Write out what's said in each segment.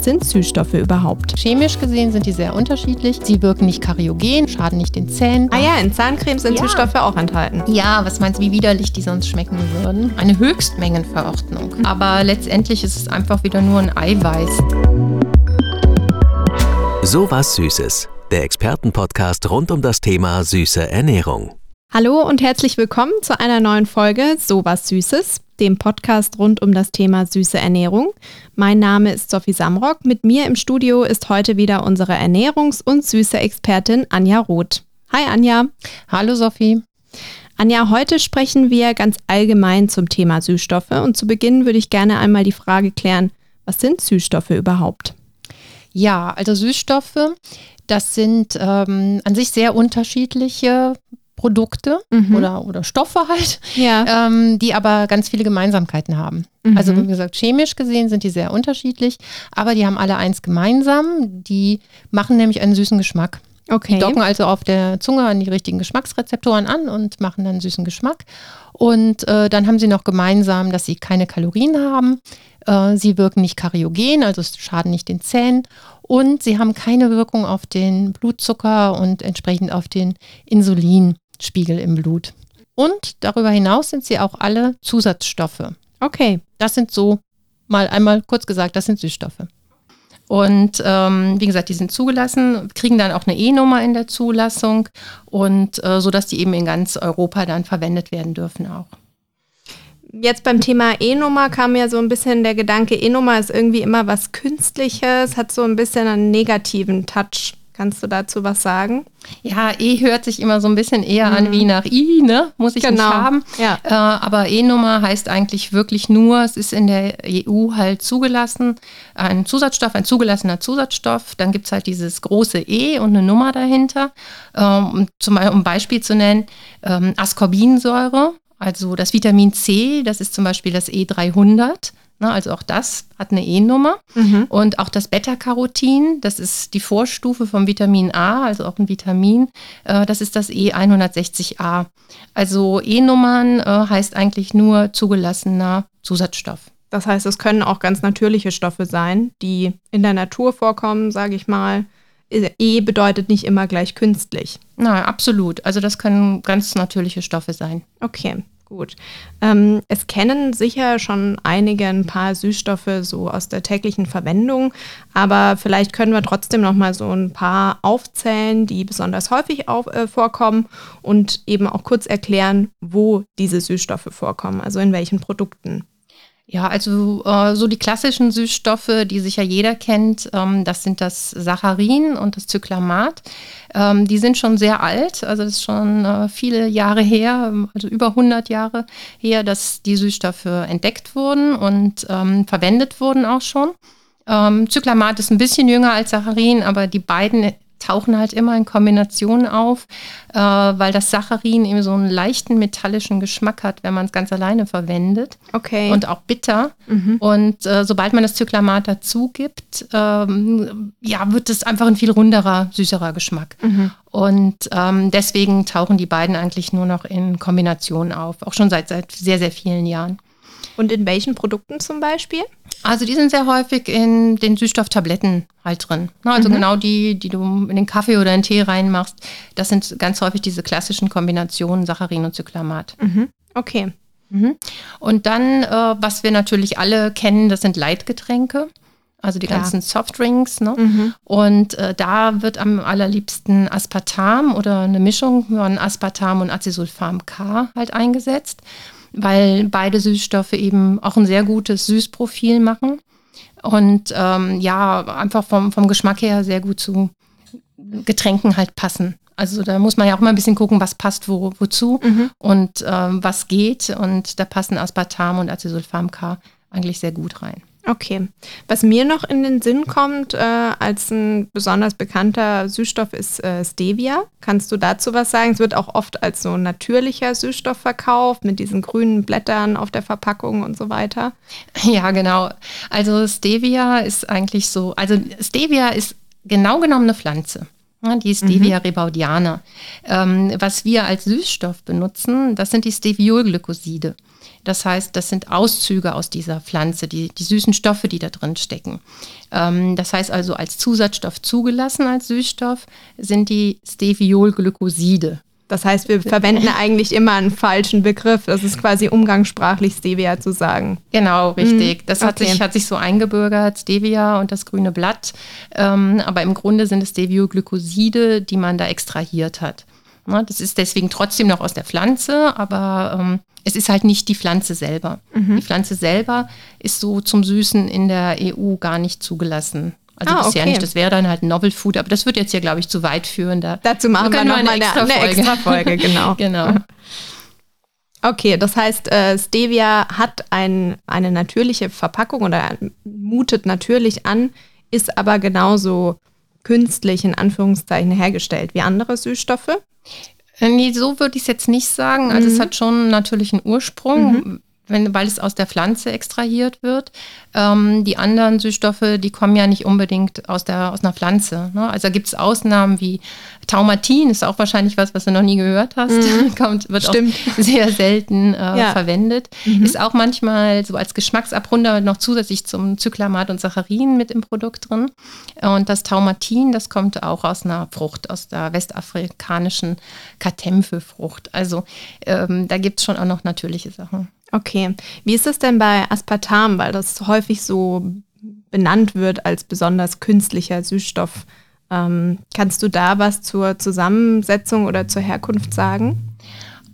Was sind Süßstoffe überhaupt? Chemisch gesehen sind die sehr unterschiedlich. Sie wirken nicht kariogen, schaden nicht den Zähnen. Ah ja, in Zahncremes sind ja. Süßstoffe auch enthalten. Ja, was meinst du, wie widerlich die sonst schmecken würden? Eine Höchstmengenverordnung. Mhm. Aber letztendlich ist es einfach wieder nur ein Eiweiß. So was Süßes. Der Expertenpodcast rund um das Thema süße Ernährung. Hallo und herzlich willkommen zu einer neuen Folge So was Süßes dem Podcast rund um das Thema süße Ernährung. Mein Name ist Sophie Samrock. Mit mir im Studio ist heute wieder unsere Ernährungs- und süße Expertin Anja Roth. Hi Anja. Hallo Sophie. Anja, heute sprechen wir ganz allgemein zum Thema Süßstoffe und zu Beginn würde ich gerne einmal die Frage klären, was sind Süßstoffe überhaupt? Ja, also Süßstoffe, das sind ähm, an sich sehr unterschiedliche Produkte mhm. oder, oder Stoffe halt, ja. ähm, die aber ganz viele Gemeinsamkeiten haben. Mhm. Also wie gesagt, chemisch gesehen sind die sehr unterschiedlich, aber die haben alle eins gemeinsam, die machen nämlich einen süßen Geschmack. Okay. Die docken also auf der Zunge an die richtigen Geschmacksrezeptoren an und machen dann süßen Geschmack. Und äh, dann haben sie noch gemeinsam, dass sie keine Kalorien haben. Äh, sie wirken nicht kariogen, also schaden nicht den Zähnen. Und sie haben keine Wirkung auf den Blutzucker und entsprechend auf den Insulin. Spiegel im Blut. Und darüber hinaus sind sie auch alle Zusatzstoffe. Okay. Das sind so, mal einmal kurz gesagt, das sind Süßstoffe. Und ähm, wie gesagt, die sind zugelassen, kriegen dann auch eine E-Nummer in der Zulassung und äh, so dass die eben in ganz Europa dann verwendet werden dürfen auch. Jetzt beim Thema E-Nummer kam mir so ein bisschen der Gedanke, E-Nummer ist irgendwie immer was Künstliches, hat so ein bisschen einen negativen Touch. Kannst du dazu was sagen? Ja, E hört sich immer so ein bisschen eher mhm. an wie nach I, ne? Muss ich genau. nicht haben. Ja. Äh, aber E-Nummer heißt eigentlich wirklich nur, es ist in der EU halt zugelassen, ein Zusatzstoff, ein zugelassener Zusatzstoff. Dann gibt es halt dieses große E und eine Nummer dahinter. Ähm, zum Beispiel, um ein Beispiel zu nennen, ähm, Ascorbinsäure, also das Vitamin C, das ist zum Beispiel das E300. Ne, also auch das hat eine E-Nummer. Mhm. Und auch das Beta-Carotin, das ist die Vorstufe vom Vitamin A, also auch ein Vitamin, äh, das ist das E160a. Also E-Nummern äh, heißt eigentlich nur zugelassener Zusatzstoff. Das heißt, es können auch ganz natürliche Stoffe sein, die in der Natur vorkommen, sage ich mal. E bedeutet nicht immer gleich künstlich. Nein, absolut. Also das können ganz natürliche Stoffe sein. Okay. Gut. Ähm, es kennen sicher schon einige ein paar Süßstoffe so aus der täglichen Verwendung, aber vielleicht können wir trotzdem noch mal so ein paar aufzählen, die besonders häufig auf, äh, vorkommen und eben auch kurz erklären, wo diese Süßstoffe vorkommen, also in welchen Produkten. Ja, also äh, so die klassischen Süßstoffe, die sicher jeder kennt, ähm, das sind das Saccharin und das Zyklamat. Ähm, die sind schon sehr alt, also das ist schon äh, viele Jahre her, also über 100 Jahre her, dass die Süßstoffe entdeckt wurden und ähm, verwendet wurden auch schon. Ähm, Zyklamat ist ein bisschen jünger als Saccharin, aber die beiden tauchen halt immer in Kombination auf, äh, weil das Saccharin eben so einen leichten metallischen Geschmack hat, wenn man es ganz alleine verwendet. Okay. Und auch bitter. Mhm. Und äh, sobald man das Zyklamat dazu gibt, ähm, ja, wird es einfach ein viel runderer, süßerer Geschmack. Mhm. Und ähm, deswegen tauchen die beiden eigentlich nur noch in Kombination auf, auch schon seit, seit sehr, sehr vielen Jahren. Und in welchen Produkten zum Beispiel? Also die sind sehr häufig in den Süßstofftabletten halt drin. Also mhm. genau die, die du in den Kaffee oder in den Tee reinmachst. Das sind ganz häufig diese klassischen Kombinationen Saccharin und Zyklamat. Mhm. Okay. Mhm. Und dann, äh, was wir natürlich alle kennen, das sind Leitgetränke. Also die ganzen ja. Softdrinks. Ne? Mhm. Und äh, da wird am allerliebsten Aspartam oder eine Mischung von Aspartam und Acesulfam K halt eingesetzt weil beide Süßstoffe eben auch ein sehr gutes Süßprofil machen und ähm, ja, einfach vom, vom Geschmack her sehr gut zu Getränken halt passen. Also da muss man ja auch mal ein bisschen gucken, was passt wo, wozu mhm. und ähm, was geht. Und da passen Aspartam und Acesulfam K eigentlich sehr gut rein. Okay. Was mir noch in den Sinn kommt, äh, als ein besonders bekannter Süßstoff ist äh, Stevia. Kannst du dazu was sagen? Es wird auch oft als so natürlicher Süßstoff verkauft, mit diesen grünen Blättern auf der Verpackung und so weiter. Ja, genau. Also Stevia ist eigentlich so, also Stevia ist genau genommen eine Pflanze. Die Stevia mhm. rebaudiana. Ähm, was wir als Süßstoff benutzen, das sind die Steviolglykoside. Das heißt, das sind Auszüge aus dieser Pflanze, die, die süßen Stoffe, die da drin stecken. Ähm, das heißt also, als Zusatzstoff zugelassen als Süßstoff sind die Steviolglykoside. Das heißt, wir verwenden eigentlich immer einen falschen Begriff. Das ist quasi umgangssprachlich Stevia zu sagen. Genau, richtig. Das hat, okay. sich, hat sich so eingebürgert, Stevia und das grüne Blatt. Ähm, aber im Grunde sind es Stevioglykoside, die man da extrahiert hat. Ja, das ist deswegen trotzdem noch aus der Pflanze, aber ähm, es ist halt nicht die Pflanze selber. Mhm. Die Pflanze selber ist so zum Süßen in der EU gar nicht zugelassen. Also ah, bisher okay. nicht. Das wäre dann halt Novel Food, aber das wird jetzt hier, glaube ich, zu weit führen. Da Dazu machen wir, wir nochmal eine, extra, eine extra Folge. genau. genau. Okay, das heißt, äh, Stevia hat ein, eine natürliche Verpackung oder mutet natürlich an, ist aber genauso künstlich in Anführungszeichen hergestellt wie andere Süßstoffe. Äh, nee, so würde ich es jetzt nicht sagen. Also mhm. es hat schon einen natürlichen Ursprung. Mhm wenn, weil es aus der Pflanze extrahiert wird. Ähm, die anderen Süßstoffe, die kommen ja nicht unbedingt aus, der, aus einer Pflanze. Ne? Also gibt es Ausnahmen wie Taumatin, ist auch wahrscheinlich was, was du noch nie gehört hast. Mhm. Kommt, wird Stimmt. auch sehr selten äh, ja. verwendet. Mhm. Ist auch manchmal so als Geschmacksabrunder noch zusätzlich zum Zyklamat und Saccharin mit im Produkt drin. Und das Taumatin, das kommt auch aus einer Frucht, aus der westafrikanischen Katemfe-Frucht. Also ähm, da gibt es schon auch noch natürliche Sachen. Okay. Wie ist es denn bei Aspartam, weil das häufig so benannt wird als besonders künstlicher Süßstoff? Ähm, kannst du da was zur Zusammensetzung oder zur Herkunft sagen?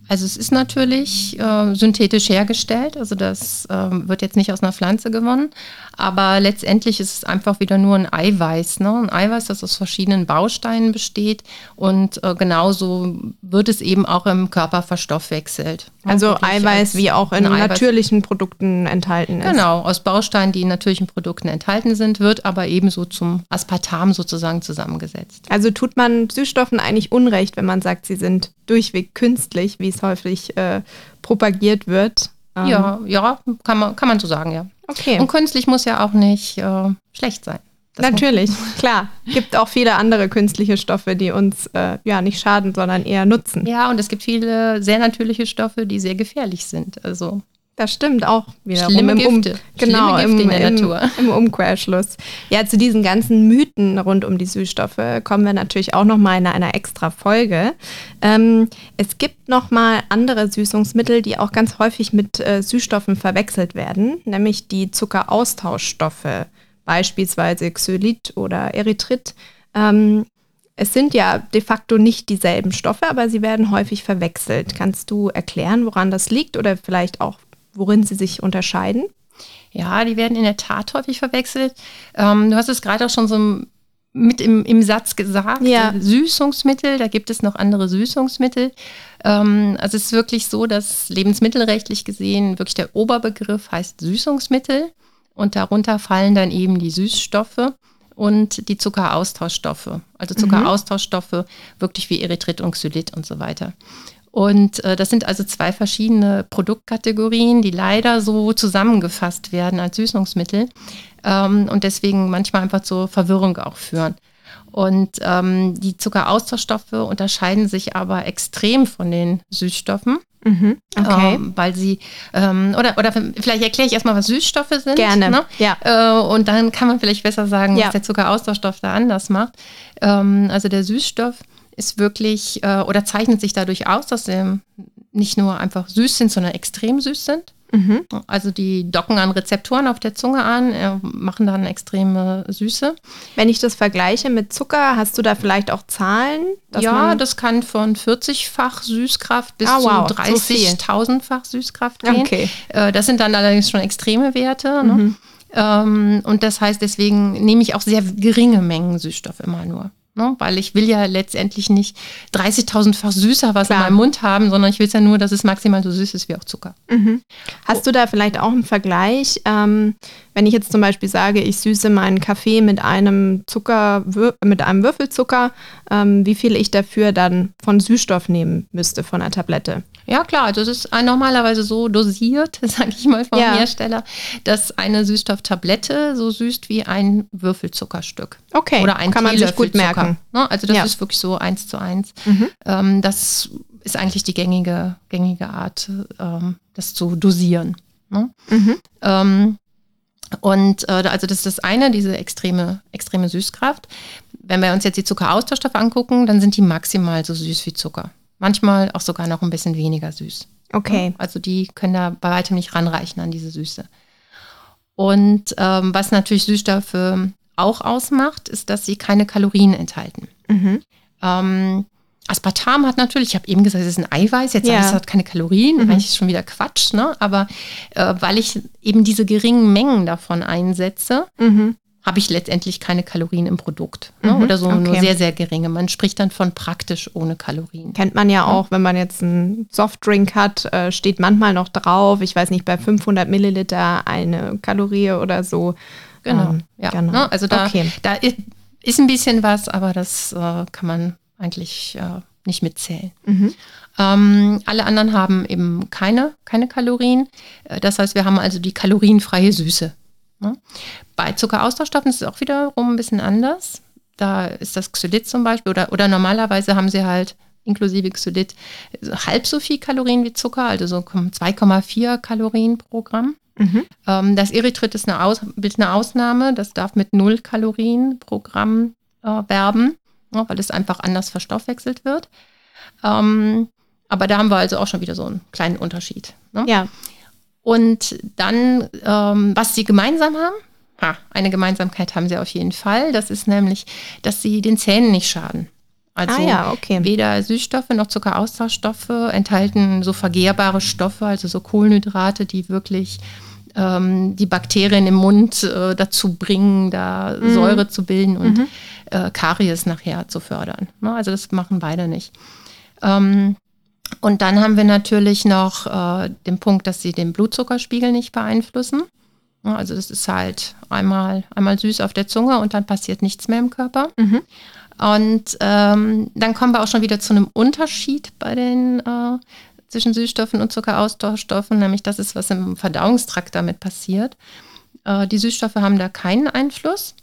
Also es ist natürlich äh, synthetisch hergestellt, also das äh, wird jetzt nicht aus einer Pflanze gewonnen, aber letztendlich ist es einfach wieder nur ein Eiweiß. Ne? Ein Eiweiß, das aus verschiedenen Bausteinen besteht und äh, genauso wird es eben auch im Körper verstoffwechselt. Also Eiweiß wie auch in natürlichen Produkten enthalten ist. Genau, aus Bausteinen, die in natürlichen Produkten enthalten sind, wird aber ebenso zum Aspartam sozusagen zusammengesetzt. Also tut man Süßstoffen eigentlich Unrecht, wenn man sagt, sie sind durchweg künstlich, wie es häufig äh, propagiert wird. Ähm ja, ja, kann man, kann man so sagen, ja. Okay. Und künstlich muss ja auch nicht äh, schlecht sein. Das Natürlich, klar. Gibt auch viele andere künstliche Stoffe, die uns äh, ja nicht schaden, sondern eher nutzen. Ja, und es gibt viele sehr natürliche Stoffe, die sehr gefährlich sind. Also das stimmt auch wieder. Schlimme im Gifte. Um, genau, Schlimme Gifte im, in der Natur. Im, Umkehrschluss. Ja, zu diesen ganzen Mythen rund um die Süßstoffe kommen wir natürlich auch noch mal in einer extra Folge. Ähm, es gibt noch mal andere Süßungsmittel, die auch ganz häufig mit äh, Süßstoffen verwechselt werden, nämlich die Zuckeraustauschstoffe, beispielsweise Xylit oder Erythrit. Ähm, es sind ja de facto nicht dieselben Stoffe, aber sie werden häufig verwechselt. Kannst du erklären, woran das liegt oder vielleicht auch worin sie sich unterscheiden? Ja, die werden in der Tat häufig verwechselt. Ähm, du hast es gerade auch schon so mit im, im Satz gesagt. Ja. Süßungsmittel, da gibt es noch andere Süßungsmittel. Ähm, also es ist wirklich so, dass lebensmittelrechtlich gesehen wirklich der Oberbegriff heißt Süßungsmittel und darunter fallen dann eben die Süßstoffe und die Zuckeraustauschstoffe. Also mhm. Zuckeraustauschstoffe wirklich wie Erythrit und Xylit und so weiter. Und äh, das sind also zwei verschiedene Produktkategorien, die leider so zusammengefasst werden als Süßungsmittel ähm, und deswegen manchmal einfach zur Verwirrung auch führen. Und ähm, die Zuckeraustauschstoffe unterscheiden sich aber extrem von den Süßstoffen. Mhm, okay. Ähm, weil sie, ähm, oder, oder vielleicht erkläre ich erstmal, was Süßstoffe sind. Gerne. Ne? Ja. Äh, und dann kann man vielleicht besser sagen, ja. was der Zuckeraustauschstoff da anders macht. Ähm, also der Süßstoff ist wirklich äh, oder zeichnet sich dadurch aus, dass sie nicht nur einfach süß sind, sondern extrem süß sind. Mhm. Also die docken an Rezeptoren auf der Zunge an, äh, machen dann extreme Süße. Wenn ich das vergleiche mit Zucker, hast du da vielleicht auch Zahlen? Ja, das kann von 40-fach Süßkraft bis ah, wow, zu 30.000-fach Süßkraft gehen. Okay. Äh, das sind dann allerdings schon extreme Werte. Ne? Mhm. Ähm, und das heißt, deswegen nehme ich auch sehr geringe Mengen Süßstoff immer nur. Ne? Weil ich will ja letztendlich nicht 30.000-fach süßer was Klar. in meinem Mund haben, sondern ich will es ja nur, dass es maximal so süß ist wie auch Zucker. Mhm. Hast du da vielleicht auch einen Vergleich? Ähm, wenn ich jetzt zum Beispiel sage, ich süße meinen Kaffee mit einem Zucker, mit einem Würfelzucker, ähm, wie viel ich dafür dann von Süßstoff nehmen müsste von der Tablette? Ja, klar, also es ist normalerweise so dosiert, sage ich mal vom ja. Hersteller, dass eine Süßstofftablette so süßt wie ein Würfelzuckerstück. Okay, oder ein kann man sich gut merken. Ne? Also das ja. ist wirklich so eins zu eins. Mhm. Ähm, das ist eigentlich die gängige, gängige Art, ähm, das zu dosieren. Ne? Mhm. Ähm, und äh, also das ist das eine, diese extreme, extreme Süßkraft. Wenn wir uns jetzt die Zuckeraustauschstoffe angucken, dann sind die maximal so süß wie Zucker. Manchmal auch sogar noch ein bisschen weniger süß. Okay. Also die können da bei weitem nicht ranreichen an diese Süße. Und ähm, was natürlich Süßstoffe auch ausmacht, ist, dass sie keine Kalorien enthalten. Mhm. Ähm, Aspartam hat natürlich, ich habe eben gesagt, es ist ein Eiweiß, jetzt ja. sage ich, es hat keine Kalorien, mhm. eigentlich ist schon wieder Quatsch, ne? aber äh, weil ich eben diese geringen Mengen davon einsetze, mhm. Habe ich letztendlich keine Kalorien im Produkt ne? mhm. oder so okay. nur sehr, sehr geringe. Man spricht dann von praktisch ohne Kalorien. Kennt man ja auch, wenn man jetzt einen Softdrink hat, äh, steht manchmal noch drauf, ich weiß nicht, bei 500 Milliliter eine Kalorie oder so. Genau, ähm, ja. Genau. Ne? Also da, okay. da ist ein bisschen was, aber das äh, kann man eigentlich äh, nicht mitzählen. Mhm. Ähm, alle anderen haben eben keine, keine Kalorien. Äh, das heißt, wir haben also die kalorienfreie Süße. Ne? Bei Zuckeraustauschstoffen ist es auch wiederum ein bisschen anders. Da ist das Xylit zum Beispiel oder, oder normalerweise haben sie halt inklusive Xylit halb so viel Kalorien wie Zucker, also so 2,4 Kalorien pro Gramm. Mhm. Ähm, das Erythrit ist eine, Aus, eine Ausnahme, das darf mit 0 Kalorien pro Gramm äh, werben weil es einfach anders verstoffwechselt wird. Ähm, aber da haben wir also auch schon wieder so einen kleinen Unterschied. Ne? Ja. Und dann, ähm, was sie gemeinsam haben, ha, eine Gemeinsamkeit haben sie auf jeden Fall. Das ist nämlich, dass sie den Zähnen nicht schaden. Also ah ja, okay. weder Süßstoffe noch Zuckeraustauschstoffe enthalten so vergehrbare Stoffe, also so Kohlenhydrate, die wirklich ähm, die Bakterien im Mund äh, dazu bringen, da mhm. Säure zu bilden und mhm. äh, Karies nachher zu fördern. Ne? Also das machen beide nicht. Ähm, und dann haben wir natürlich noch äh, den Punkt, dass sie den Blutzuckerspiegel nicht beeinflussen. Also das ist halt einmal, einmal süß auf der Zunge und dann passiert nichts mehr im Körper. Mhm. Und ähm, dann kommen wir auch schon wieder zu einem Unterschied bei den äh, zwischen Süßstoffen und Zuckeraustauschstoffen, nämlich das ist, was im Verdauungstrakt damit passiert. Äh, die Süßstoffe haben da keinen Einfluss.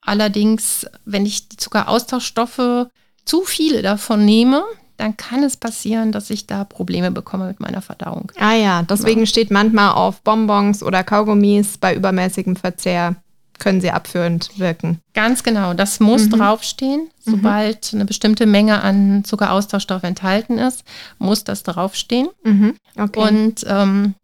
Allerdings, wenn ich die Zuckeraustauschstoffe zu viele davon nehme, dann kann es passieren, dass ich da Probleme bekomme mit meiner Verdauung. Ah ja, deswegen ja. steht manchmal auf Bonbons oder Kaugummis bei übermäßigem Verzehr können sie abführend wirken. Ganz genau, das muss mhm. draufstehen. Mhm. Sobald mhm. eine bestimmte Menge an Zuckeraustauschstoff enthalten ist, muss das draufstehen. Mhm. Okay. Und ähm,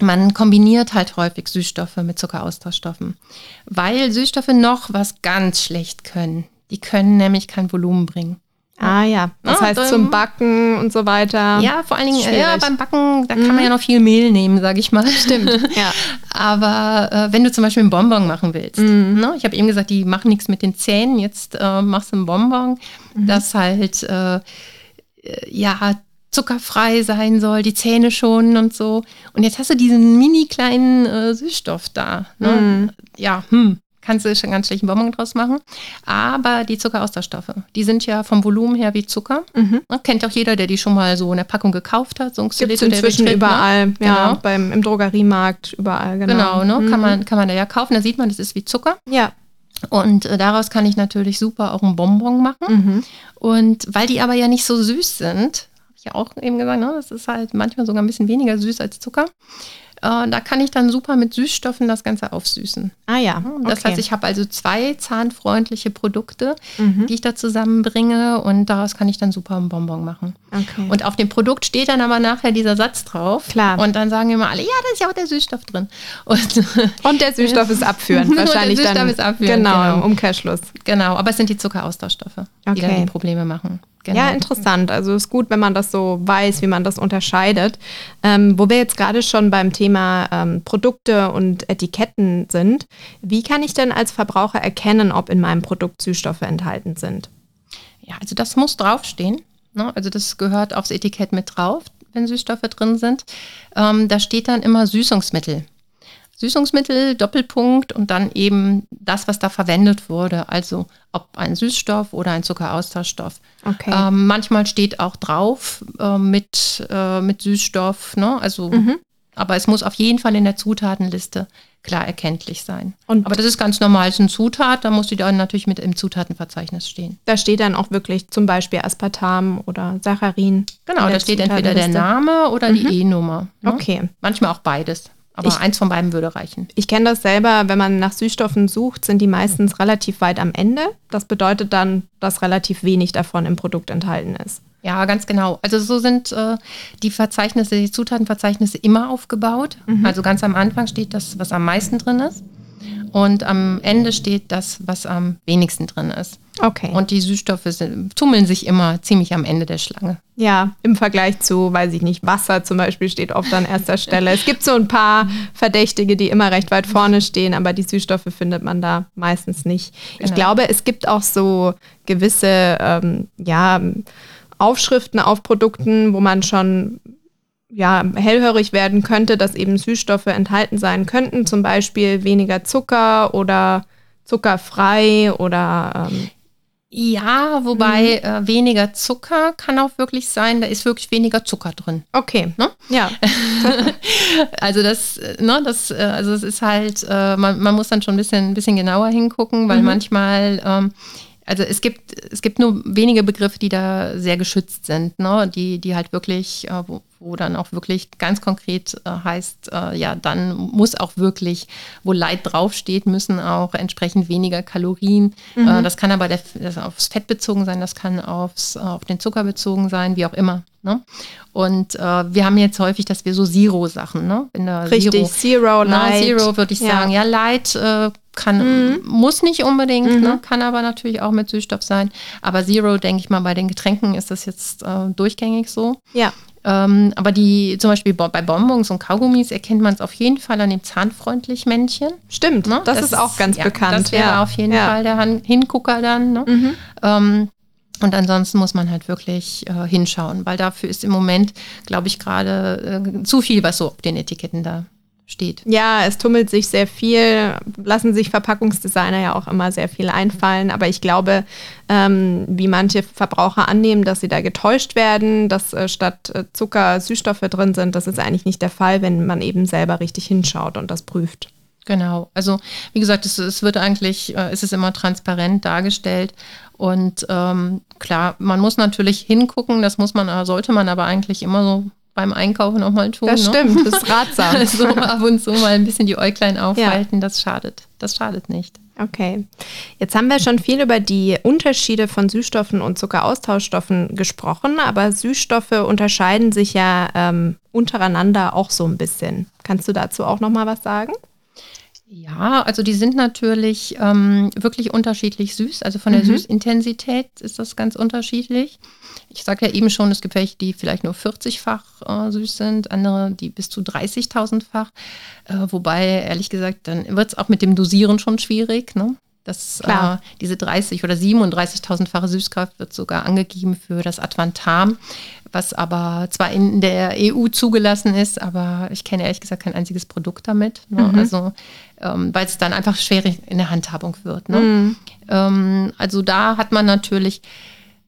man kombiniert halt häufig Süßstoffe mit Zuckeraustauschstoffen, weil Süßstoffe noch was ganz schlecht können. Die können nämlich kein Volumen bringen. Ah ja, das ja, heißt dann, zum Backen und so weiter. Ja, vor allen Dingen ja, beim Backen, da mhm. kann man ja noch viel Mehl nehmen, sage ich mal. Stimmt, ja. Aber äh, wenn du zum Beispiel einen Bonbon machen willst, mhm. ne? ich habe eben gesagt, die machen nichts mit den Zähnen, jetzt äh, machst du einen Bonbon, mhm. das halt, äh, ja, zuckerfrei sein soll, die Zähne schonen und so. Und jetzt hast du diesen mini kleinen äh, Süßstoff da. Ne? Mhm. Ja, hm kannst du schon ganz schlechten Bonbon draus machen. Aber die Zuckeraustauschstoffe, die sind ja vom Volumen her wie Zucker. Mhm. Kennt auch jeder, der die schon mal so in der Packung gekauft hat. So Gibt es inzwischen Betrieb, überall, ne? ja, genau. beim, im Drogeriemarkt, überall, genau. Genau, ne? Mhm. kann, man, kann man da ja kaufen. Da sieht man, das ist wie Zucker. Ja. Und äh, daraus kann ich natürlich super auch einen Bonbon machen. Mhm. Und weil die aber ja nicht so süß sind, habe ich ja auch eben gesagt, ne, das ist halt manchmal sogar ein bisschen weniger süß als Zucker, äh, da kann ich dann super mit Süßstoffen das Ganze aufsüßen. Ah ja. Das okay. heißt, ich habe also zwei zahnfreundliche Produkte, mhm. die ich da zusammenbringe und daraus kann ich dann super einen Bonbon machen. Okay. Und auf dem Produkt steht dann aber nachher dieser Satz drauf. Klar. Und dann sagen immer alle, ja, da ist ja auch der Süßstoff drin. Und, und der Süßstoff ist abführend. Wahrscheinlich der Süßstoff dann, ist abführend. Genau, genau, im Umkehrschluss. Genau, aber es sind die Zuckeraustauschstoffe, okay. die dann die Probleme machen. Genau. Ja, interessant. Also ist gut, wenn man das so weiß, wie man das unterscheidet. Ähm, wo wir jetzt gerade schon beim Thema ähm, Produkte und Etiketten sind, wie kann ich denn als Verbraucher erkennen, ob in meinem Produkt Süßstoffe enthalten sind? Ja, also das muss draufstehen. Ne? Also das gehört aufs Etikett mit drauf, wenn Süßstoffe drin sind. Ähm, da steht dann immer Süßungsmittel. Süßungsmittel, Doppelpunkt und dann eben das, was da verwendet wurde. Also ob ein Süßstoff oder ein Zuckeraustauschstoff. Okay. Ähm, manchmal steht auch drauf äh, mit, äh, mit Süßstoff, ne? Also, mhm. Aber es muss auf jeden Fall in der Zutatenliste klar erkenntlich sein. Und Aber das ist ganz normal, es ist eine Zutat, da muss die dann natürlich mit im Zutatenverzeichnis stehen. Da steht dann auch wirklich zum Beispiel Aspartam oder Saccharin. Genau, da steht entweder der Name oder mhm. die E-Nummer. Ne? Okay. Manchmal auch beides. Aber ich, eins von beiden würde reichen. Ich kenne das selber, wenn man nach Süßstoffen sucht, sind die meistens relativ weit am Ende. Das bedeutet dann, dass relativ wenig davon im Produkt enthalten ist. Ja, ganz genau. Also so sind äh, die Verzeichnisse, die Zutatenverzeichnisse immer aufgebaut. Mhm. Also ganz am Anfang steht das, was am meisten drin ist. Und am Ende steht das, was am wenigsten drin ist. Okay. Und die Süßstoffe sind, tummeln sich immer ziemlich am Ende der Schlange. Ja, im Vergleich zu, weiß ich nicht, Wasser zum Beispiel steht oft an erster Stelle. Es gibt so ein paar Verdächtige, die immer recht weit vorne stehen, aber die Süßstoffe findet man da meistens nicht. Genau. Ich glaube, es gibt auch so gewisse, ähm, ja, Aufschriften auf Produkten, wo man schon ja, hellhörig werden könnte, dass eben Süßstoffe enthalten sein könnten, zum Beispiel weniger Zucker oder zuckerfrei oder ähm ja, wobei mhm. äh, weniger Zucker kann auch wirklich sein, da ist wirklich weniger Zucker drin. Okay. Ne? Ja. also das, ne, das, äh, also es ist halt, äh, man, man muss dann schon ein bisschen, ein bisschen genauer hingucken, weil mhm. manchmal ähm, also es gibt, es gibt nur wenige Begriffe, die da sehr geschützt sind, ne? die, die halt wirklich, äh, wo, wo dann auch wirklich ganz konkret äh, heißt, äh, ja, dann muss auch wirklich, wo Leid draufsteht, müssen auch entsprechend weniger Kalorien. Mhm. Äh, das kann aber der, das aufs Fett bezogen sein, das kann aufs, auf den Zucker bezogen sein, wie auch immer. Ne? Und äh, wir haben jetzt häufig, dass wir so Zero-Sachen, ne? Richtig, Zero, Zero Light. Zero würde ich ja. sagen. Ja, Light äh, kann, mhm. muss nicht unbedingt, ne? mhm. ne? kann aber natürlich auch mit Süßstoff sein. Aber Zero, denke ich mal, bei den Getränken ist das jetzt äh, durchgängig so. Ja. Ähm, aber die, zum Beispiel bei Bonbons und Kaugummis erkennt man es auf jeden Fall an dem zahnfreundlich Männchen. Stimmt, ne? das, das, ist auch ganz ja, bekannt. Das wäre ja. auf jeden ja. Fall der Hingucker dann. Ne? Mhm. Ähm, und ansonsten muss man halt wirklich äh, hinschauen, weil dafür ist im Moment, glaube ich, gerade äh, zu viel, was so auf den Etiketten da steht. Ja, es tummelt sich sehr viel, lassen sich Verpackungsdesigner ja auch immer sehr viel einfallen. Aber ich glaube, ähm, wie manche Verbraucher annehmen, dass sie da getäuscht werden, dass äh, statt äh, Zucker Süßstoffe drin sind, das ist eigentlich nicht der Fall, wenn man eben selber richtig hinschaut und das prüft. Genau, also wie gesagt, es, es wird eigentlich, äh, es ist immer transparent dargestellt und ähm, klar, man muss natürlich hingucken, das muss man, sollte man aber eigentlich immer so beim Einkaufen auch mal tun. Das ne? stimmt, das ist ratsam. so ab und zu mal ein bisschen die Äuglein aufhalten, ja. das schadet. Das schadet nicht. Okay. Jetzt haben wir schon viel über die Unterschiede von Süßstoffen und Zuckeraustauschstoffen gesprochen, aber Süßstoffe unterscheiden sich ja ähm, untereinander auch so ein bisschen. Kannst du dazu auch noch mal was sagen? Ja, also die sind natürlich ähm, wirklich unterschiedlich süß. Also von der mhm. Süßintensität ist das ganz unterschiedlich. Ich sage ja eben schon, es gibt welche, die vielleicht nur 40-fach äh, süß sind, andere, die bis zu 30.000-fach. Äh, wobei, ehrlich gesagt, dann wird es auch mit dem Dosieren schon schwierig. Ne? Das, äh, diese 30 oder 37.000-fache Süßkraft wird sogar angegeben für das Advantam, was aber zwar in der EU zugelassen ist, aber ich kenne ehrlich gesagt kein einziges Produkt damit. Ne? Mhm. Also, ähm, weil es dann einfach schwierig in der Handhabung wird. Ne? Mhm. Ähm, also da hat man natürlich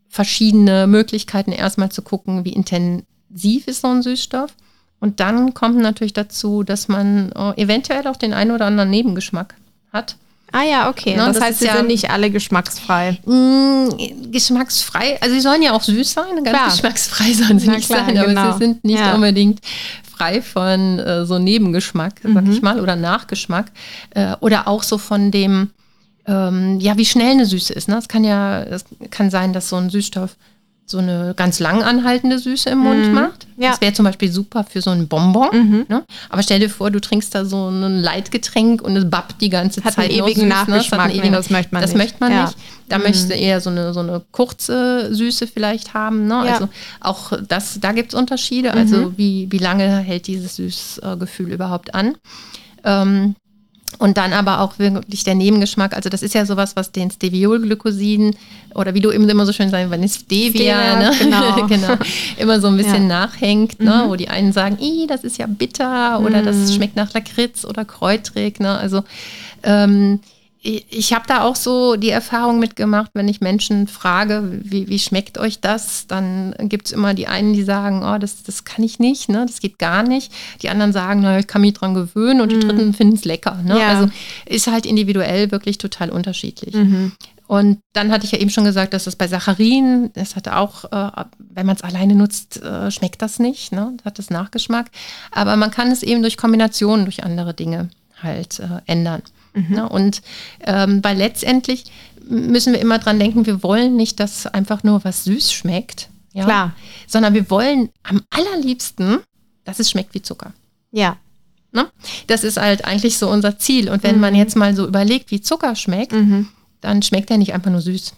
verschiedene Möglichkeiten, erstmal zu gucken, wie intensiv ist so ein Süßstoff. Und dann kommt natürlich dazu, dass man äh, eventuell auch den einen oder anderen Nebengeschmack hat. Ah ja, okay. Ne, das, das heißt, sie ja, sind nicht alle geschmacksfrei. Mh, mm, geschmacksfrei, also sie sollen ja auch süß sein, ganz klar. geschmacksfrei sollen sie Na nicht klar, sein, aber genau. sie sind nicht ja. unbedingt frei von äh, so Nebengeschmack, mhm. sag ich mal, oder Nachgeschmack. Äh, oder auch so von dem, ähm, ja, wie schnell eine Süße ist. Ne? Es kann ja, es kann sein, dass so ein Süßstoff so eine ganz lang anhaltende Süße im Mund mhm. macht. Ja. Das wäre zum Beispiel super für so ein Bonbon. Mhm. Ne? Aber stell dir vor, du trinkst da so ein Leitgetränk und es babbt die ganze hat Zeit. Einen ewigen süß, Nachgeschmack. Ne? Einen ewigen, das möchte man das nicht. Möchte man ja. nicht. Da mhm. möchte eher so eine, so eine kurze Süße vielleicht haben. Ne? Ja. Also auch das, da gibt es Unterschiede. Also mhm. wie, wie lange hält dieses Süßgefühl überhaupt an? Ähm, Und dann aber auch wirklich der Nebengeschmack. Also das ist ja sowas, was den Steviolglykosiden oder wie du eben immer so schön sagst, wenn es Stevia, ne? genau. genau. immer so ein bisschen ja. nachhängt, ne? Mhm. wo die einen sagen, das ist ja bitter oder mhm. das schmeckt nach Lakritz oder kräutrig. Ne? Also ähm, ich habe da auch so die Erfahrung mitgemacht, wenn ich Menschen frage, wie, wie schmeckt euch das, dann gibt es immer die einen, die sagen, oh, das, das kann ich nicht, ne? das geht gar nicht. Die anderen sagen, naja, ich kann mich dran gewöhnen und die mhm. dritten finden es lecker. Ne? Ja. Also ist halt individuell wirklich total unterschiedlich. Mhm. Und dann hatte ich ja eben schon gesagt, dass das bei Sacharin, das hat auch, äh, wenn man es alleine nutzt, äh, schmeckt das nicht, ne? das hat das Nachgeschmack. Aber man kann es eben durch Kombinationen, durch andere Dinge halt äh, ändern. Mhm. Ne? Und ähm, weil letztendlich müssen wir immer dran denken, wir wollen nicht, dass einfach nur was süß schmeckt. Ja? Klar. Sondern wir wollen am allerliebsten, dass es schmeckt wie Zucker. Ja. Ne? Das ist halt eigentlich so unser Ziel. Und wenn mhm. man jetzt mal so überlegt, wie Zucker schmeckt, mhm. dann schmeckt er nicht einfach nur süß.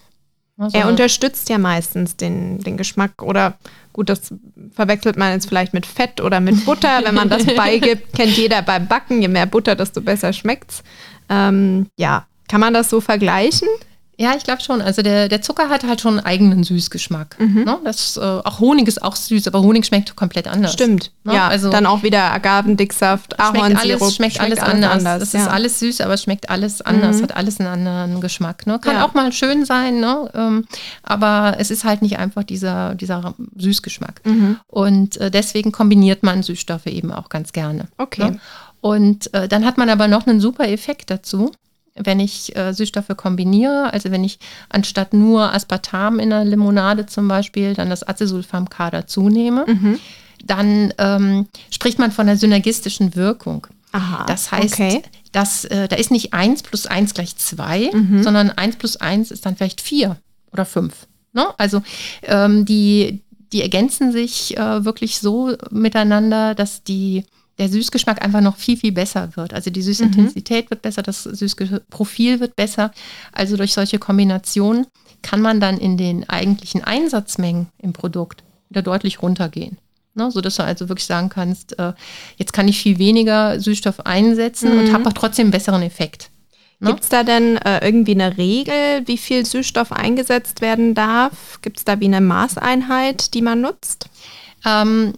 Also er unterstützt ja meistens den, den Geschmack oder gut, das verwechselt man jetzt vielleicht mit Fett oder mit Butter. Wenn man das beigibt, kennt jeder beim Backen, je mehr Butter, desto besser schmeckt's. Ähm, ja, kann man das so vergleichen? Ja, ich glaube schon. Also der, der Zucker hat halt schon einen eigenen Süßgeschmack. Mhm. Ne? Das, äh, auch Honig ist auch süß, aber Honig schmeckt komplett anders. Stimmt. Ne? Ja, also dann auch wieder Agavendicksaft, Ahornsirup. Schmeckt, schmeckt alles alles anders. anders. Das ja. ist alles süß, aber es schmeckt alles anders, mhm. hat alles einen anderen Geschmack. Ne? Kann ja. auch mal schön sein, ne? Ähm, aber es ist halt nicht einfach dieser, dieser Süßgeschmack. Mhm. Und äh, deswegen kombiniert man Süßstoffe eben auch ganz gerne. Okay. Ne? Und äh, dann hat man aber noch einen super Effekt dazu, wenn ich äh, Süßstoffe kombiniere. Also wenn ich anstatt nur Aspartam in der Limonade zum Beispiel dann das Acesulfam-K dazu nehme, mhm. dann ähm, spricht man von einer synergistischen Wirkung. Aha, das heißt, okay. dass, äh, da ist nicht 1 plus 1 gleich 2, mhm. sondern 1 plus 1 ist dann vielleicht 4 oder 5. Ne? Also ähm, die, die ergänzen sich äh, wirklich so miteinander, dass die der Süßgeschmack einfach noch viel, viel besser wird. Also die Süßintensität mhm. wird besser, das Süßprofil wird besser. Also durch solche Kombinationen kann man dann in den eigentlichen Einsatzmengen im Produkt wieder deutlich runtergehen. Ne, so dass du also wirklich sagen kannst, äh, jetzt kann ich viel weniger Süßstoff einsetzen mhm. und habe auch trotzdem einen besseren Effekt. Ne? Gibt es da denn äh, irgendwie eine Regel, wie viel Süßstoff eingesetzt werden darf? Gibt es da wie eine Maßeinheit, die man nutzt? Ähm,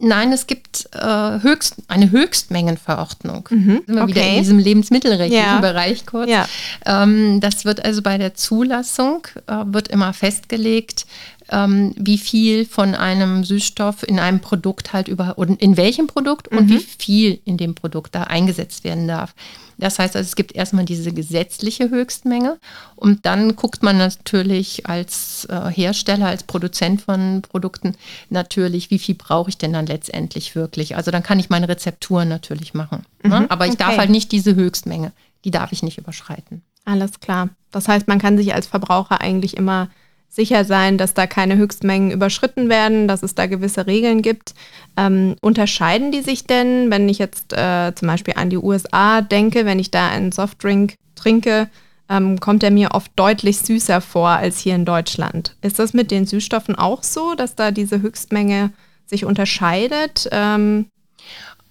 Nein, es gibt äh, höchst, eine Höchstmengenverordnung. Mhm, wir okay. wieder in diesem lebensmittelrechtlichen ja. Bereich kurz. Ja. Ähm, das wird also bei der Zulassung äh, wird immer festgelegt, ähm, wie viel von einem Süßstoff in einem Produkt halt über und in welchem Produkt mhm. und wie viel in dem Produkt da eingesetzt werden darf. Das heißt also, es gibt erstmal diese gesetzliche Höchstmenge und dann guckt man natürlich als äh, Hersteller, als Produzent von Produkten natürlich, wie viel brauche ich denn dann letztendlich wirklich. Also dann kann ich meine Rezepturen natürlich machen. Ne? Mhm, Aber ich okay. darf halt nicht diese Höchstmenge, die darf ich nicht überschreiten. Alles klar. Das heißt, man kann sich als Verbraucher eigentlich immer sicher sein, dass da keine Höchstmengen überschritten werden, dass es da gewisse Regeln gibt. Ähm, unterscheiden die sich denn, wenn ich jetzt äh, zum Beispiel an die USA denke, wenn ich da einen Softdrink trinke, ähm, kommt er mir oft deutlich süßer vor als hier in Deutschland. Ist das mit den Süßstoffen auch so, dass da diese Höchstmenge sich unterscheidet? Ähm,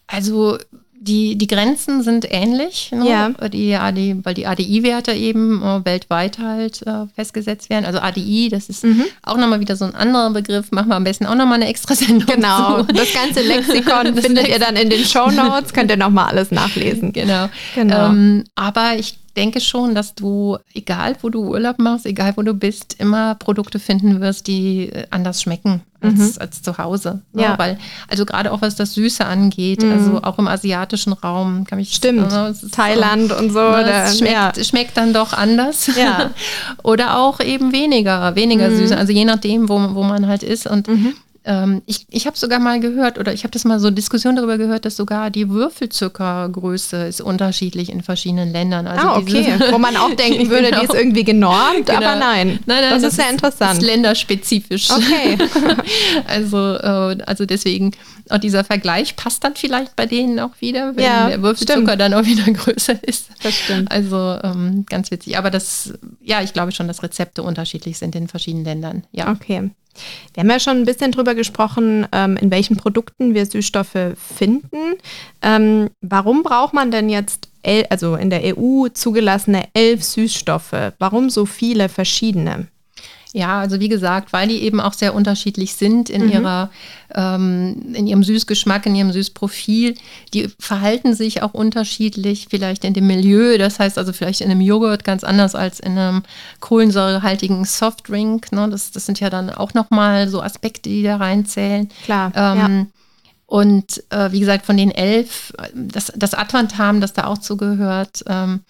also die, die Grenzen sind ähnlich, ne? ja. die AD, weil die ADI-Werte eben äh, weltweit halt äh, festgesetzt werden. Also ADI, das ist mhm. auch nochmal wieder so ein anderer Begriff. Machen wir am besten auch nochmal eine extra Sendung. Genau, zu. das ganze Lexikon das findet Lex ihr dann in den Show Notes, könnt ihr nochmal alles nachlesen. Genau. genau. Ähm, aber ich denke schon, dass du, egal wo du Urlaub machst, egal wo du bist, immer Produkte finden wirst, die äh, anders schmecken als, mhm. als zu Hause. Ne? Ja. Weil, also gerade auch was das Süße angeht, mhm. also auch im asiatischen Raum kann ich. Stimmt. Äh, Thailand so, und so. Ne, schmeckt, ja. schmeckt dann doch anders. Ja. Oder auch eben weniger, weniger mhm. süß. Also je nachdem, wo, wo man halt ist. Und mhm. Ähm, ich ich habe sogar mal gehört, oder ich habe das mal so Diskussion darüber gehört, dass sogar die Würfelzuckergröße ist unterschiedlich in verschiedenen Ländern. Also ah, okay. Wo man auch denken würde, genau. die ist irgendwie genormt, genau. aber nein. Nein, nein, das, das ist ja interessant. Ist länderspezifisch. Okay. also, äh, also deswegen, auch dieser Vergleich passt dann vielleicht bei denen auch wieder, wenn ja, der Würfelzucker stimmt. dann auch wieder größer ist. Das stimmt. Also ähm, ganz witzig. Aber das, ja, ich glaube schon, dass Rezepte unterschiedlich sind in verschiedenen Ländern. Ja. Okay. Wir haben ja schon ein bisschen drüber gesprochen, ähm, in welchen Produkten wir Süßstoffe finden. Ähm, warum braucht man denn jetzt also in der EU zugelassene elf Süßstoffe. Warum so viele verschiedene? Ja, also wie gesagt, weil die eben auch sehr unterschiedlich sind in mhm. ihrer, ähm, in ihrem Süßgeschmack, in ihrem Süßprofil. Die verhalten sich auch unterschiedlich, vielleicht in dem Milieu. Das heißt also vielleicht in einem Joghurt ganz anders als in einem kohlensäurehaltigen Softdrink. Ne? Das, das sind ja dann auch nochmal so Aspekte, die da reinzählen. Klar. Ähm, ja. Und äh, wie gesagt, von den elf, das, das Atvantam, das da auch zugehört, ähm,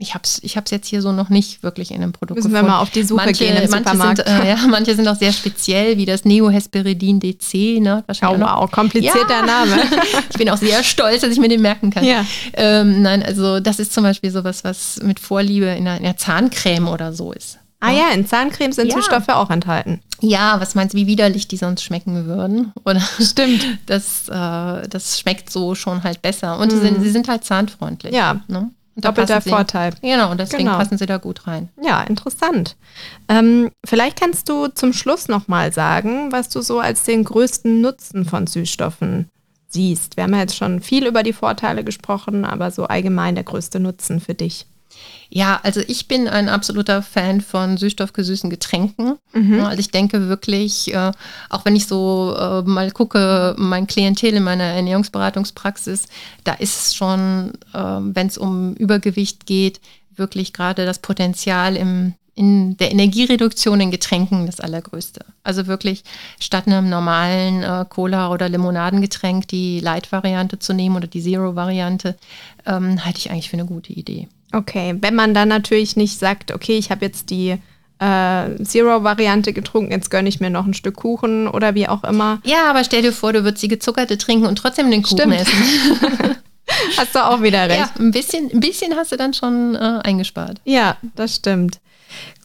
ich habe es ich hab's jetzt hier so noch nicht wirklich in einem Produkt Müssen gefunden. wir mal auf die Suche manche, gehen im manche Supermarkt. Sind, äh, ja, manche sind auch sehr speziell, wie das Neohesperidin DC. Ne? Wahrscheinlich oh, wow, komplizierter ja. Name. ich bin auch sehr stolz, dass ich mir den merken kann. Ja. Ähm, nein, also das ist zum Beispiel sowas, was mit Vorliebe in einer, in einer Zahncreme oder so ist. Ah ja, in Zahncremes sind ja. Süßstoffe auch enthalten. Ja, was meinst du, wie widerlich die sonst schmecken würden? Oder Stimmt. Das, äh, das schmeckt so schon halt besser. Und mm. sie, sind, sie sind halt zahnfreundlich. Ja. Ne? Doppelter Vorteil. Genau, und deswegen genau. passen sie da gut rein. Ja, interessant. Ähm, vielleicht kannst du zum Schluss nochmal sagen, was du so als den größten Nutzen von Süßstoffen siehst. Wir haben ja jetzt schon viel über die Vorteile gesprochen, aber so allgemein der größte Nutzen für dich. Ja, also ich bin ein absoluter Fan von süßstoffgesüßen Getränken. Mhm. Also ich denke wirklich, äh, auch wenn ich so äh, mal gucke, mein Klientel in meiner Ernährungsberatungspraxis, da ist es schon, äh, wenn es um Übergewicht geht, wirklich gerade das Potenzial im, in der Energiereduktion in Getränken das allergrößte. Also wirklich statt einem normalen äh, Cola- oder Limonadengetränk die Light-Variante zu nehmen oder die Zero-Variante, ähm, halte ich eigentlich für eine gute Idee. Okay, wenn man dann natürlich nicht sagt, okay, ich habe jetzt die äh, Zero-Variante getrunken, jetzt gönne ich mir noch ein Stück Kuchen oder wie auch immer. Ja, aber stell dir vor, du würdest die gezuckerte trinken und trotzdem den Kuchen Stimmt. essen. hast du auch wieder recht. Ja, ein bisschen, ein bisschen hast du dann schon äh, eingespart. Ja, das stimmt.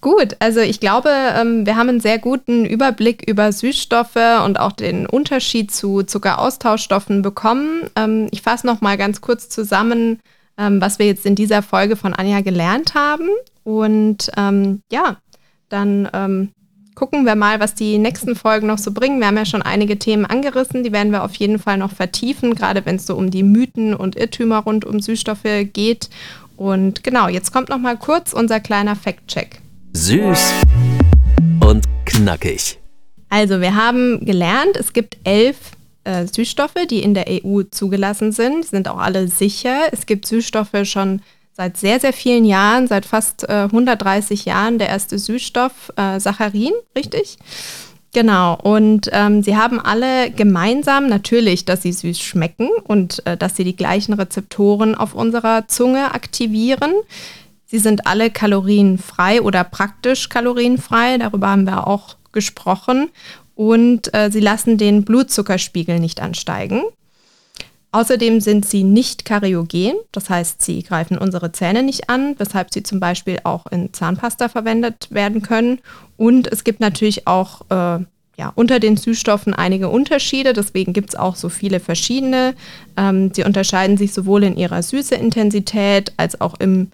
Gut, also ich glaube, ähm, wir haben einen sehr guten Überblick über Süßstoffe und auch den Unterschied zu Zuckeraustauschstoffen bekommen. Ähm, ich fasse noch mal ganz kurz zusammen, ähm, was wir jetzt in dieser Folge von Anja gelernt haben. Und ähm, ja, dann ähm, gucken wir mal, was die nächsten Folgen noch so bringen. Wir haben ja schon einige Themen angerissen, die werden wir auf jeden Fall noch vertiefen, gerade wenn es so um die Mythen und Irrtümer rund um Süßstoffe geht. Und genau, jetzt kommt noch mal kurz unser kleiner Fact-Check. Süß und knackig. Also, wir haben gelernt, es gibt elf äh, Süßstoffe, die in der EU zugelassen sind. Sind auch alle sicher. Es gibt Süßstoffe schon seit sehr, sehr vielen Jahren, seit fast äh, 130 Jahren. Der erste Süßstoff, äh, Saccharin, richtig? Genau, und ähm, sie haben alle gemeinsam natürlich, dass sie süß schmecken und äh, dass sie die gleichen Rezeptoren auf unserer Zunge aktivieren. Sie sind alle kalorienfrei oder praktisch kalorienfrei, darüber haben wir auch gesprochen und äh, sie lassen den Blutzuckerspiegel nicht ansteigen. Außerdem sind sie nicht kariogen, das heißt, sie greifen unsere Zähne nicht an, weshalb sie zum Beispiel auch in Zahnpasta verwendet werden können. Und es gibt natürlich auch äh, ja, unter den Süßstoffen einige Unterschiede, deswegen gibt es auch so viele verschiedene. Ähm, sie unterscheiden sich sowohl in ihrer Süßeintensität als auch im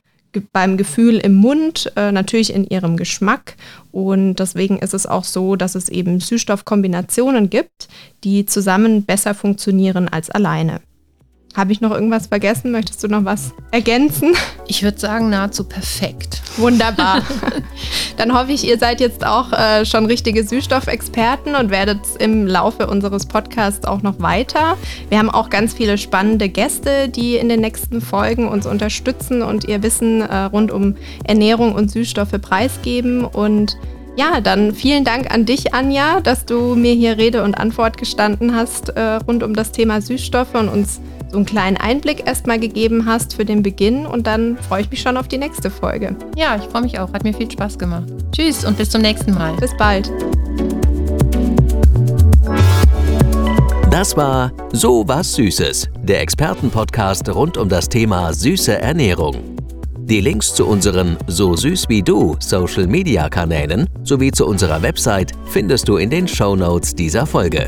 beim Gefühl im Mund, äh, natürlich in ihrem Geschmack. Und deswegen ist es auch so, dass es eben Süßstoffkombinationen gibt, die zusammen besser funktionieren als alleine. Habe ich noch irgendwas vergessen? Möchtest du noch was ergänzen? Ich würde sagen, nahezu perfekt. Wunderbar. Dann hoffe ich, ihr seid jetzt auch äh, schon richtige Süßstoffexperten und werdet im Laufe unseres Podcasts auch noch weiter. Wir haben auch ganz viele spannende Gäste, die in den nächsten Folgen uns unterstützen und ihr Wissen äh, rund um Ernährung und Süßstoffe preisgeben. Und ja, dann vielen Dank an dich, Anja, dass du mir hier Rede und Antwort gestanden hast äh, rund um das Thema Süßstoffe und uns so einen kleinen Einblick erstmal gegeben hast für den Beginn und dann freue ich mich schon auf die nächste Folge. Ja, ich freue mich auch. Hat mir viel Spaß gemacht. Tschüss und bis zum nächsten Mal. Bis bald. Das war So was Süßes, der Expertenpodcast rund um das Thema süße Ernährung. Die Links zu unseren So süß wie du Social Media Kanälen sowie zu unserer Website findest du in den Show Notes dieser Folge.